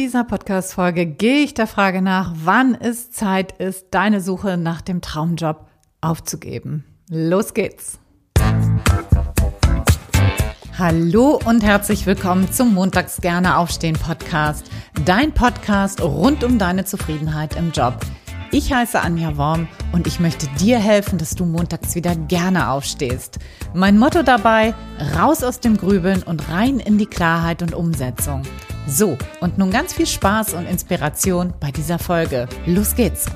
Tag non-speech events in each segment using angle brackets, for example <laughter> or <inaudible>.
dieser Podcast-Folge gehe ich der Frage nach, wann es Zeit ist, deine Suche nach dem Traumjob aufzugeben. Los geht's! Hallo und herzlich willkommen zum Montags gerne aufstehen Podcast. Dein Podcast rund um deine Zufriedenheit im Job. Ich heiße Anja Worm und ich möchte dir helfen, dass du montags wieder gerne aufstehst. Mein Motto dabei, raus aus dem Grübeln und rein in die Klarheit und Umsetzung. So, und nun ganz viel Spaß und Inspiration bei dieser Folge. Los geht's!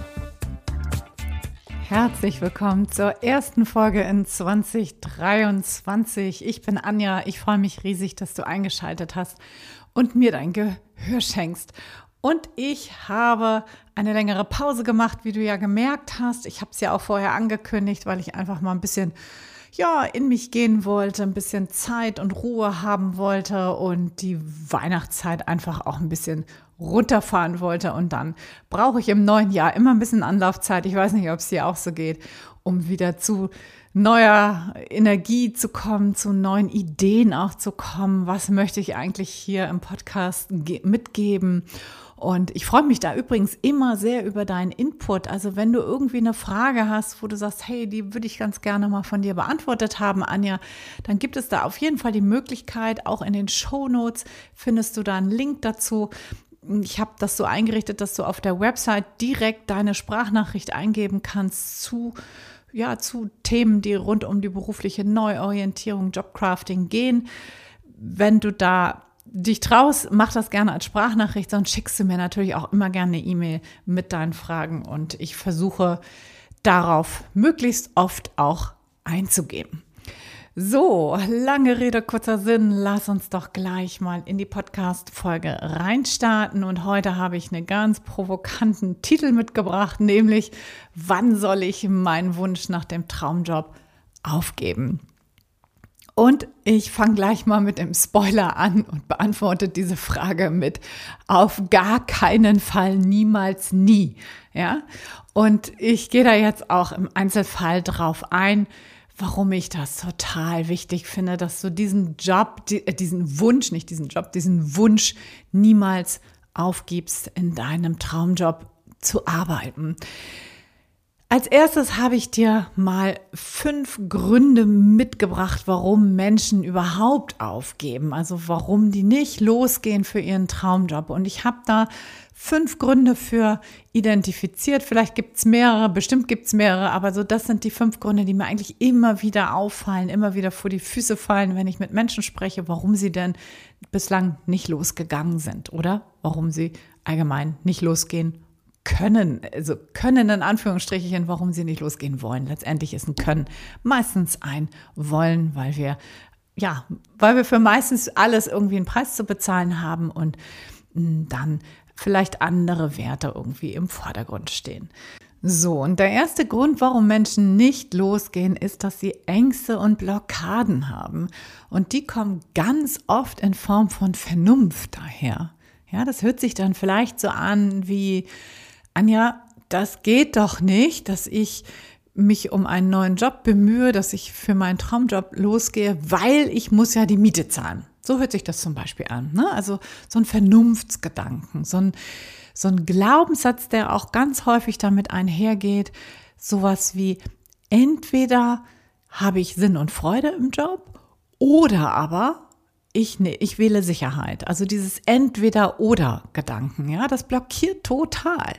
Herzlich willkommen zur ersten Folge in 2023. Ich bin Anja. Ich freue mich riesig, dass du eingeschaltet hast und mir dein Gehör schenkst. Und ich habe eine längere Pause gemacht, wie du ja gemerkt hast. Ich habe es ja auch vorher angekündigt, weil ich einfach mal ein bisschen ja, in mich gehen wollte, ein bisschen Zeit und Ruhe haben wollte und die Weihnachtszeit einfach auch ein bisschen runterfahren wollte. Und dann brauche ich im neuen Jahr immer ein bisschen Anlaufzeit. Ich weiß nicht, ob es dir auch so geht, um wieder zu neuer Energie zu kommen, zu neuen Ideen auch zu kommen. Was möchte ich eigentlich hier im Podcast mitgeben? Und ich freue mich da übrigens immer sehr über deinen Input. Also wenn du irgendwie eine Frage hast, wo du sagst, hey, die würde ich ganz gerne mal von dir beantwortet haben, Anja, dann gibt es da auf jeden Fall die Möglichkeit, auch in den Show Notes findest du da einen Link dazu. Ich habe das so eingerichtet, dass du auf der Website direkt deine Sprachnachricht eingeben kannst zu ja, zu Themen, die rund um die berufliche Neuorientierung, Jobcrafting gehen. Wenn du da dich traust, mach das gerne als Sprachnachricht, sonst schickst du mir natürlich auch immer gerne eine E-Mail mit deinen Fragen und ich versuche darauf möglichst oft auch einzugehen. So, lange Rede, kurzer Sinn. Lass uns doch gleich mal in die Podcast-Folge reinstarten. Und heute habe ich einen ganz provokanten Titel mitgebracht, nämlich Wann soll ich meinen Wunsch nach dem Traumjob aufgeben? Und ich fange gleich mal mit dem Spoiler an und beantworte diese Frage mit auf gar keinen Fall, niemals, nie. Ja. Und ich gehe da jetzt auch im Einzelfall drauf ein, warum ich das total wichtig finde, dass du diesen Job, äh, diesen Wunsch, nicht diesen Job, diesen Wunsch niemals aufgibst, in deinem Traumjob zu arbeiten. Als erstes habe ich dir mal fünf Gründe mitgebracht, warum Menschen überhaupt aufgeben, also warum die nicht losgehen für ihren Traumjob. Und ich habe da fünf Gründe für identifiziert. Vielleicht gibt es mehrere, bestimmt gibt es mehrere, aber so das sind die fünf Gründe, die mir eigentlich immer wieder auffallen, immer wieder vor die Füße fallen, wenn ich mit Menschen spreche, warum sie denn bislang nicht losgegangen sind oder warum sie allgemein nicht losgehen können, also können in Anführungsstrichen, warum sie nicht losgehen wollen. Letztendlich ist ein Können meistens ein Wollen, weil wir, ja, weil wir für meistens alles irgendwie einen Preis zu bezahlen haben und hm, dann vielleicht andere Werte irgendwie im Vordergrund stehen. So, und der erste Grund, warum Menschen nicht losgehen, ist, dass sie Ängste und Blockaden haben. Und die kommen ganz oft in Form von Vernunft daher. Ja, das hört sich dann vielleicht so an wie, Anja, das geht doch nicht, dass ich mich um einen neuen Job bemühe, dass ich für meinen Traumjob losgehe, weil ich muss ja die Miete zahlen. So hört sich das zum Beispiel an. Ne? Also so ein Vernunftsgedanken, so ein, so ein Glaubenssatz, der auch ganz häufig damit einhergeht, sowas wie entweder habe ich Sinn und Freude im Job oder aber ich, ne, ich wähle Sicherheit. Also dieses Entweder-Oder-Gedanken, ja, das blockiert total.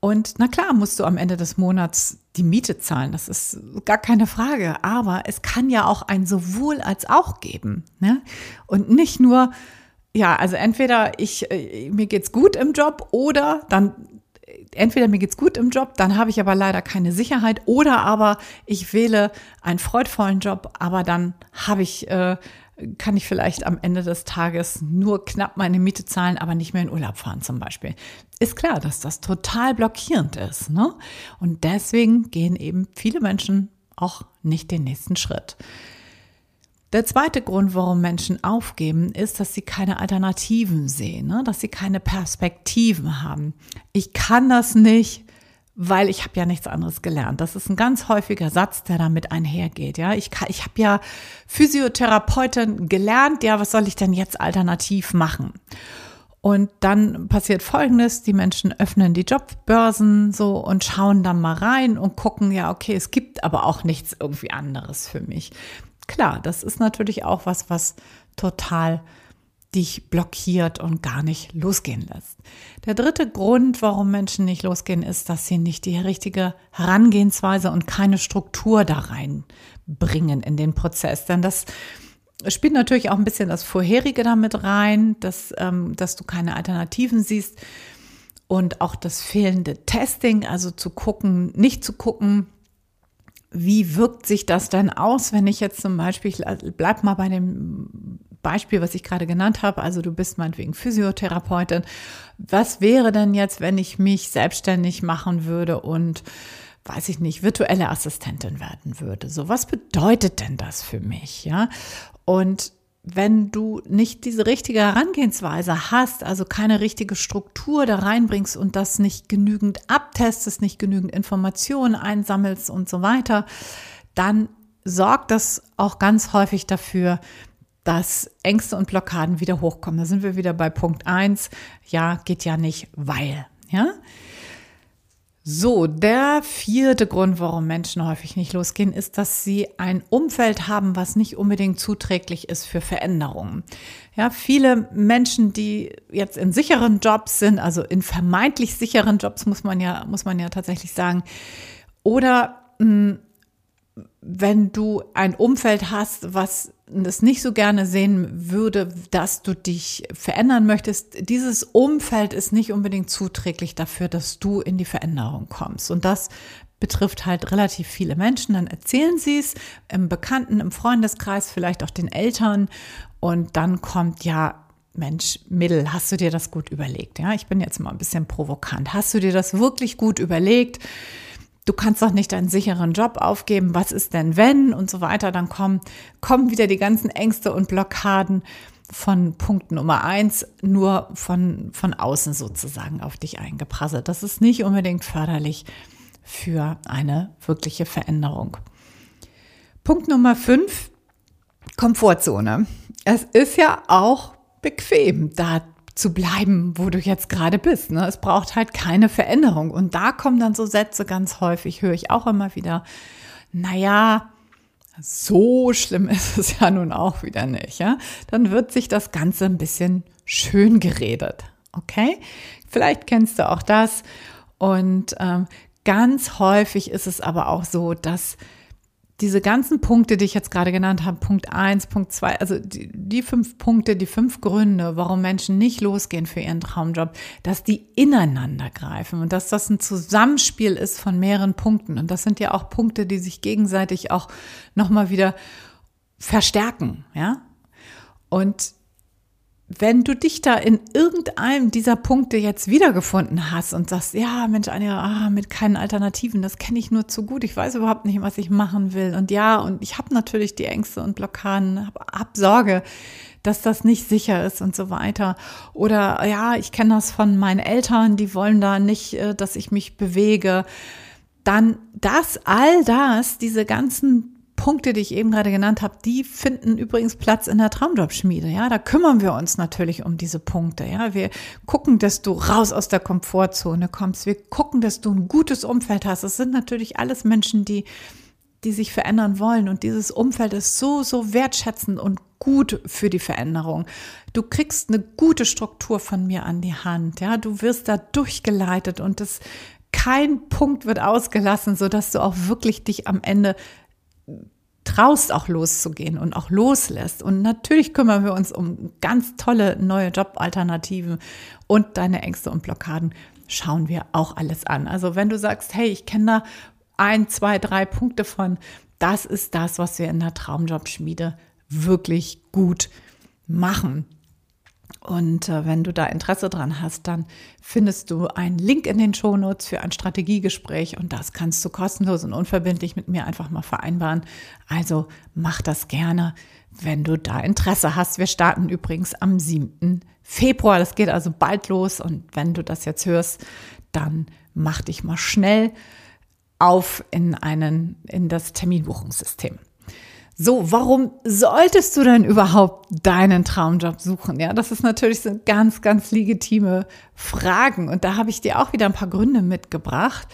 Und na klar, musst du am Ende des Monats die Miete zahlen, das ist gar keine Frage. Aber es kann ja auch ein sowohl als auch geben. Ne? Und nicht nur, ja, also entweder ich, äh, mir geht's gut im Job oder dann entweder mir geht's gut im Job, dann habe ich aber leider keine Sicherheit, oder aber ich wähle einen freudvollen Job, aber dann habe ich äh, kann ich vielleicht am Ende des Tages nur knapp meine Miete zahlen, aber nicht mehr in Urlaub fahren zum Beispiel. Ist klar, dass das total blockierend ist. Ne? Und deswegen gehen eben viele Menschen auch nicht den nächsten Schritt. Der zweite Grund, warum Menschen aufgeben, ist, dass sie keine Alternativen sehen, ne? dass sie keine Perspektiven haben. Ich kann das nicht, weil ich habe ja nichts anderes gelernt. Das ist ein ganz häufiger Satz, der damit einhergeht. Ja, ich, ich habe ja Physiotherapeutin gelernt. Ja, was soll ich denn jetzt alternativ machen? Und dann passiert Folgendes, die Menschen öffnen die Jobbörsen so und schauen dann mal rein und gucken, ja, okay, es gibt aber auch nichts irgendwie anderes für mich. Klar, das ist natürlich auch was, was total dich blockiert und gar nicht losgehen lässt. Der dritte Grund, warum Menschen nicht losgehen, ist, dass sie nicht die richtige Herangehensweise und keine Struktur da reinbringen in den Prozess. Denn das spielt natürlich auch ein bisschen das Vorherige damit rein, dass, ähm, dass du keine Alternativen siehst und auch das fehlende Testing, also zu gucken, nicht zu gucken, wie wirkt sich das denn aus, wenn ich jetzt zum Beispiel, bleib mal bei dem Beispiel, was ich gerade genannt habe, also du bist meinetwegen Physiotherapeutin. Was wäre denn jetzt, wenn ich mich selbstständig machen würde und weiß ich nicht, virtuelle Assistentin werden würde. So, was bedeutet denn das für mich? Ja, und wenn du nicht diese richtige Herangehensweise hast, also keine richtige Struktur da reinbringst und das nicht genügend abtestest, nicht genügend Informationen einsammelst und so weiter, dann sorgt das auch ganz häufig dafür, dass Ängste und Blockaden wieder hochkommen. Da sind wir wieder bei Punkt eins. Ja, geht ja nicht, weil, ja. So, der vierte Grund, warum Menschen häufig nicht losgehen, ist, dass sie ein Umfeld haben, was nicht unbedingt zuträglich ist für Veränderungen. Ja, viele Menschen, die jetzt in sicheren Jobs sind, also in vermeintlich sicheren Jobs, muss man ja, muss man ja tatsächlich sagen, oder mh, hm, wenn du ein Umfeld hast, was das nicht so gerne sehen würde, dass du dich verändern möchtest, dieses Umfeld ist nicht unbedingt zuträglich dafür, dass du in die Veränderung kommst. Und das betrifft halt relativ viele Menschen. Dann erzählen sie es im Bekannten, im Freundeskreis, vielleicht auch den Eltern. Und dann kommt ja, Mensch, Mittel, hast du dir das gut überlegt? Ja, ich bin jetzt mal ein bisschen provokant. Hast du dir das wirklich gut überlegt? Du kannst doch nicht deinen sicheren Job aufgeben, was ist denn wenn und so weiter, dann kommen, kommen wieder die ganzen Ängste und Blockaden von Punkt Nummer eins nur von, von außen sozusagen auf dich eingeprasselt. Das ist nicht unbedingt förderlich für eine wirkliche Veränderung. Punkt Nummer fünf, Komfortzone. Es ist ja auch bequem, da zu bleiben, wo du jetzt gerade bist. Ne? Es braucht halt keine Veränderung. Und da kommen dann so Sätze ganz häufig, höre ich auch immer wieder, naja, so schlimm <laughs> ist es ja nun auch wieder nicht. Ja? Dann wird sich das Ganze ein bisschen schön geredet. Okay? Vielleicht kennst du auch das. Und ähm, ganz häufig ist es aber auch so, dass diese ganzen Punkte, die ich jetzt gerade genannt habe, Punkt eins, Punkt zwei, also die, die, fünf Punkte, die fünf Gründe, warum Menschen nicht losgehen für ihren Traumjob, dass die ineinander greifen und dass das ein Zusammenspiel ist von mehreren Punkten. Und das sind ja auch Punkte, die sich gegenseitig auch nochmal wieder verstärken, ja. Und wenn du dich da in irgendeinem dieser Punkte jetzt wiedergefunden hast und sagst, ja, Mensch, Anja, ah, mit keinen Alternativen, das kenne ich nur zu gut, ich weiß überhaupt nicht, was ich machen will. Und ja, und ich habe natürlich die Ängste und Blockaden, habe hab Sorge, dass das nicht sicher ist und so weiter. Oder ja, ich kenne das von meinen Eltern, die wollen da nicht, äh, dass ich mich bewege. Dann das, all das, diese ganzen Punkte, die ich eben gerade genannt habe, die finden übrigens Platz in der Traumjobschmiede. Ja, da kümmern wir uns natürlich um diese Punkte. Ja, wir gucken, dass du raus aus der Komfortzone kommst. Wir gucken, dass du ein gutes Umfeld hast. Es sind natürlich alles Menschen, die, die sich verändern wollen. Und dieses Umfeld ist so, so wertschätzend und gut für die Veränderung. Du kriegst eine gute Struktur von mir an die Hand. Ja, du wirst da durchgeleitet und das kein Punkt wird ausgelassen, so dass du auch wirklich dich am Ende traust auch loszugehen und auch loslässt. Und natürlich kümmern wir uns um ganz tolle neue Jobalternativen und deine Ängste und Blockaden schauen wir auch alles an. Also wenn du sagst, hey, ich kenne da ein, zwei, drei Punkte von, das ist das, was wir in der Traumjobschmiede wirklich gut machen. Und äh, wenn du da Interesse dran hast, dann findest du einen Link in den Shownotes für ein Strategiegespräch und das kannst du kostenlos und unverbindlich mit mir einfach mal vereinbaren. Also mach das gerne, wenn du da Interesse hast. Wir starten übrigens am 7. Februar. Das geht also bald los und wenn du das jetzt hörst, dann mach dich mal schnell auf in einen, in das Terminbuchungssystem. So, warum solltest du denn überhaupt deinen Traumjob suchen? Ja, das ist natürlich so ganz, ganz legitime Fragen. Und da habe ich dir auch wieder ein paar Gründe mitgebracht,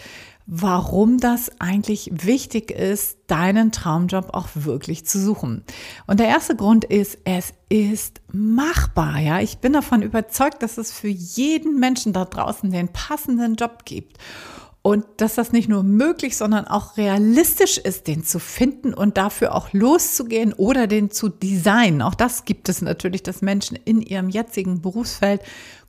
warum das eigentlich wichtig ist, deinen Traumjob auch wirklich zu suchen. Und der erste Grund ist, es ist machbar. Ja, ich bin davon überzeugt, dass es für jeden Menschen da draußen den passenden Job gibt. Und dass das nicht nur möglich, sondern auch realistisch ist, den zu finden und dafür auch loszugehen oder den zu designen. Auch das gibt es natürlich, dass Menschen in ihrem jetzigen Berufsfeld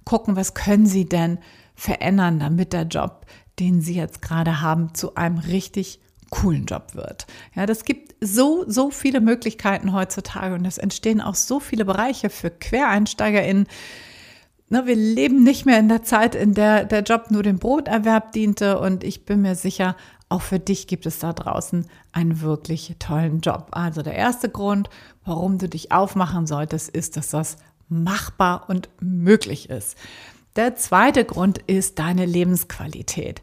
gucken, was können sie denn verändern, damit der Job, den sie jetzt gerade haben, zu einem richtig coolen Job wird. Ja, das gibt so, so viele Möglichkeiten heutzutage und es entstehen auch so viele Bereiche für QuereinsteigerInnen, ne, wir leben nicht mehr in der Zeit, in der der Job nur dem Broterwerb diente. Und ich bin mir sicher, auch für dich gibt es da draußen einen wirklich tollen Job. Also der erste Grund, warum du dich aufmachen solltest, ist, dass das machbar und möglich ist. Der zweite Grund ist deine Lebensqualität.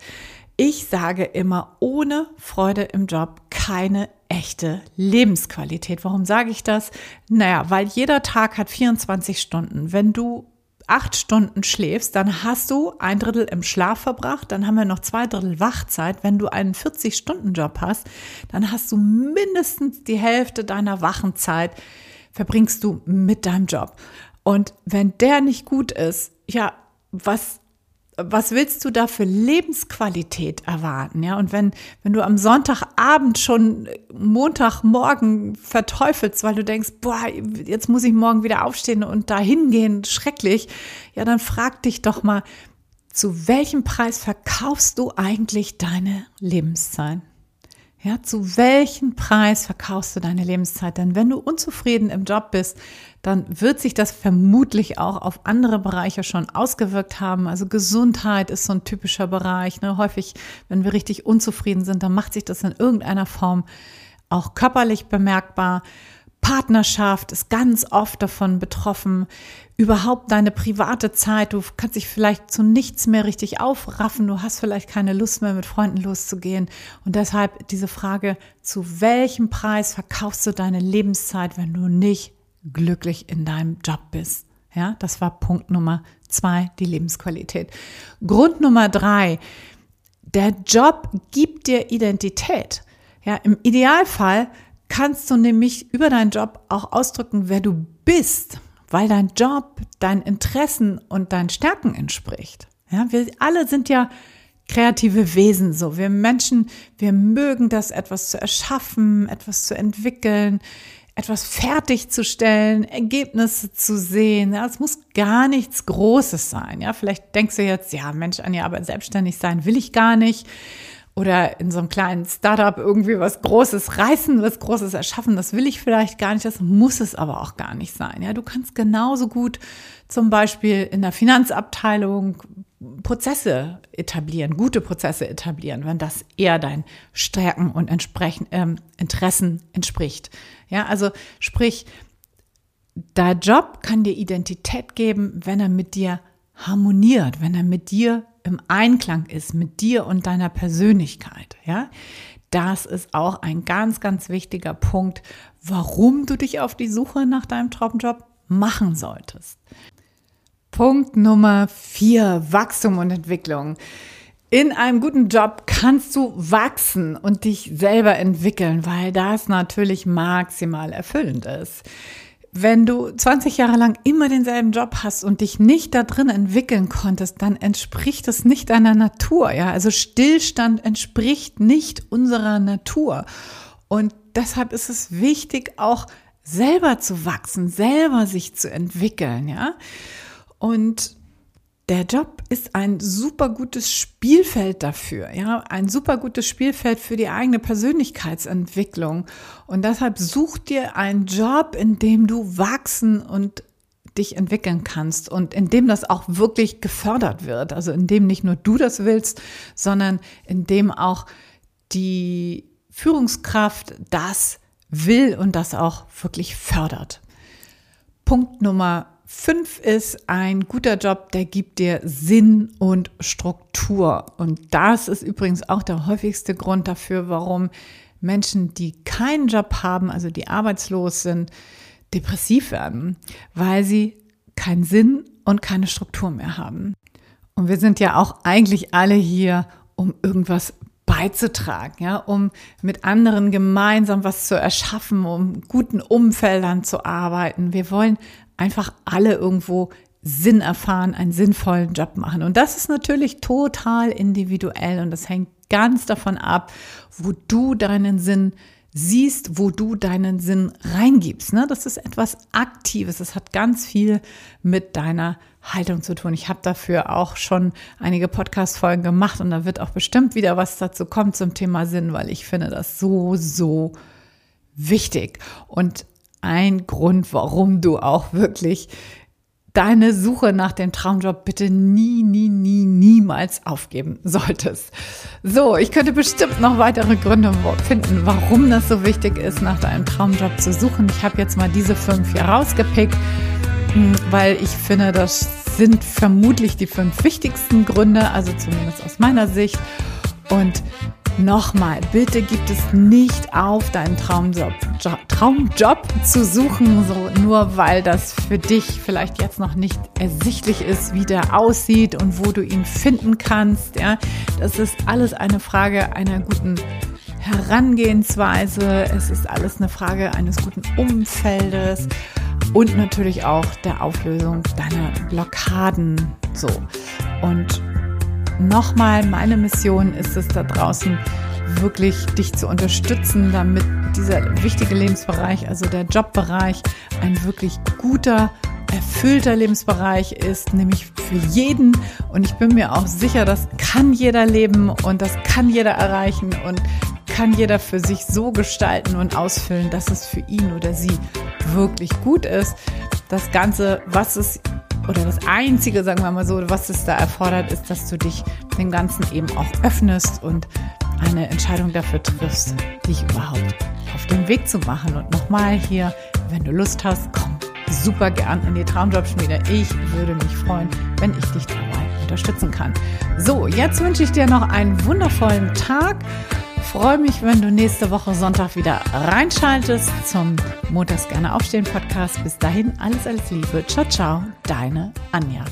Ich sage immer, ohne Freude im Job keine echte Lebensqualität. Warum sage ich das? Naja, weil jeder Tag hat 24 Stunden. Wenn du acht Stunden schläfst, dann hast du ein Drittel im Schlaf verbracht, dann haben wir noch zwei Drittel Wachzeit. Wenn du einen 40-Stunden-Job hast, dann hast du mindestens die Hälfte deiner Wachenzeit verbringst du mit deinem Job. Und wenn der nicht gut ist, ja, was was willst du da für Lebensqualität erwarten? Ja, und wenn, wenn du am Sonntagabend schon Montagmorgen verteufelst, weil du denkst, boah, jetzt muss ich morgen wieder aufstehen und da hingehen, schrecklich, ja, dann frag dich doch mal, zu welchem Preis verkaufst du eigentlich deine Lebenszeit? Ja, zu welchem Preis verkaufst du deine Lebenszeit? Denn wenn du unzufrieden im Job bist, dann wird sich das vermutlich auch auf andere Bereiche schon ausgewirkt haben. Also Gesundheit ist so ein typischer Bereich. Ne? Häufig, wenn wir richtig unzufrieden sind, dann macht sich das in irgendeiner Form auch körperlich bemerkbar. Partnerschaft ist ganz oft davon betroffen. Überhaupt deine private Zeit. Du kannst dich vielleicht zu nichts mehr richtig aufraffen. Du hast vielleicht keine Lust mehr, mit Freunden loszugehen. Und deshalb diese Frage, zu welchem Preis verkaufst du deine Lebenszeit, wenn du nicht glücklich in deinem Job bist? Ja, das war Punkt Nummer zwei, die Lebensqualität. Grund Nummer drei, der Job gibt dir Identität. Ja, im Idealfall kannst du nämlich über deinen Job auch ausdrücken, wer du bist, weil dein Job deinen Interessen und deinen Stärken entspricht. Ja, wir alle sind ja kreative Wesen so. Wir Menschen, wir mögen das, etwas zu erschaffen, etwas zu entwickeln, etwas fertigzustellen, Ergebnisse zu sehen. Ja, es muss gar nichts Großes sein. Ja, vielleicht denkst du jetzt, ja, Mensch, Anja, aber selbstständig sein will ich gar nicht oder in so einem kleinen Startup irgendwie was Großes reißen, was Großes erschaffen. Das will ich vielleicht gar nicht, das muss es aber auch gar nicht sein. Ja, du kannst genauso gut zum Beispiel in der Finanzabteilung Prozesse etablieren, gute Prozesse etablieren, wenn das eher deinen Stärken und entsprechend ähm, Interessen entspricht. Ja, also sprich, dein Job kann dir Identität geben, wenn er mit dir harmoniert, wenn er mit dir im Einklang ist, mit dir und deiner Persönlichkeit, ja. Das ist auch ein ganz, ganz wichtiger Punkt, warum du dich auf die Suche nach deinem Traumjob machen solltest. Punkt Nummer vier, Wachstum und Entwicklung. In einem guten Job kannst du wachsen und dich selber entwickeln, weil das natürlich maximal erfüllend ist wenn du 20 Jahre lang immer denselben Job hast und dich nicht da drin entwickeln konntest, dann entspricht es nicht deiner Natur. Ja, also Stillstand entspricht nicht unserer Natur. Und deshalb ist es wichtig, auch selber zu wachsen, selber sich zu entwickeln. Ja, und der Job ist ein super gutes Spielfeld dafür, ja, ein super gutes Spielfeld für die eigene Persönlichkeitsentwicklung. Und deshalb such dir einen Job, in dem du wachsen und dich entwickeln kannst und in dem das auch wirklich gefördert wird. Also in dem nicht nur du das willst, sondern in dem auch die Führungskraft das will und das auch wirklich fördert. Punkt Nummer Fünf ist ein guter Job, der gibt dir Sinn und Struktur. Und das ist übrigens auch der häufigste Grund dafür, warum Menschen, die keinen Job haben, also die arbeitslos sind, depressiv werden, weil sie keinen Sinn und keine Struktur mehr haben. Und wir sind ja auch eigentlich alle hier, um irgendwas beizutragen, ja, um mit anderen gemeinsam was zu erschaffen, um guten Umfeldern zu arbeiten. Wir wollen einfach alle irgendwo Sinn erfahren, einen sinnvollen Job machen. Und das ist natürlich total individuell und das hängt ganz davon ab, wo du deinen Sinn siehst, wo du deinen Sinn reingibst. Ne? Das ist etwas Aktives. Das hat ganz viel mit deiner Haltung zu tun. Ich habe dafür auch schon einige Podcast-Folgen gemacht und da wird auch bestimmt wieder was dazu kommen zum Thema Sinn, weil ich finde das so, so wichtig. Und ein Grund, warum du auch wirklich deine Suche nach dem Traumjob bitte nie, nie, nie, niemals aufgeben solltest. So, ich könnte bestimmt noch weitere Gründe finden, warum das so wichtig ist, nach deinem Traumjob zu suchen. Ich habe jetzt mal diese fünf hier rausgepickt, hm, weil ich finde, das sind vermutlich die fünf wichtigsten Gründe, also zumindest aus meiner Sicht. Und Nochmal, bitte gibt es nicht auf, deinen Traumjob, Traumjob zu suchen, so nur weil das für dich vielleicht jetzt noch nicht ersichtlich ist, wie der aussieht und wo du ihn finden kannst. Ja, das ist alles eine Frage einer guten Herangehensweise. Es ist alles eine Frage eines guten Umfeldes und natürlich auch der Auflösung deiner Blockaden. So und nochmal, meine Mission ist es da draußen, wirklich dich zu unterstützen, damit dieser wichtige Lebensbereich, also der Jobbereich, ein wirklich guter, erfüllter Lebensbereich ist, nämlich für jeden. Und ich bin mir auch sicher, das kann jeder leben und das kann jeder erreichen und kann jeder für sich so gestalten und ausfüllen, dass es für ihn oder sie wirklich gut ist. Das Ganze, was es oder das Einzige, sagen wir mal so, was es da erfordert, ist, dass du dich dem Ganzen eben auch öffnest und eine Entscheidung dafür triffst, dich überhaupt auf den Weg zu machen. Und nochmal hier, wenn du Lust hast, komm super gern in die Traumjobschmiede. Ich würde mich freuen, wenn ich dich dabei unterstützen kann. So, jetzt wünsche ich dir noch einen wundervollen Tag freue mich, wenn du nächste Woche Sonntag wieder reinschaltest zum Montags gerne aufstehen Podcast. Bis dahin alles, alles Liebe. Ciao, ciao, deine Anja.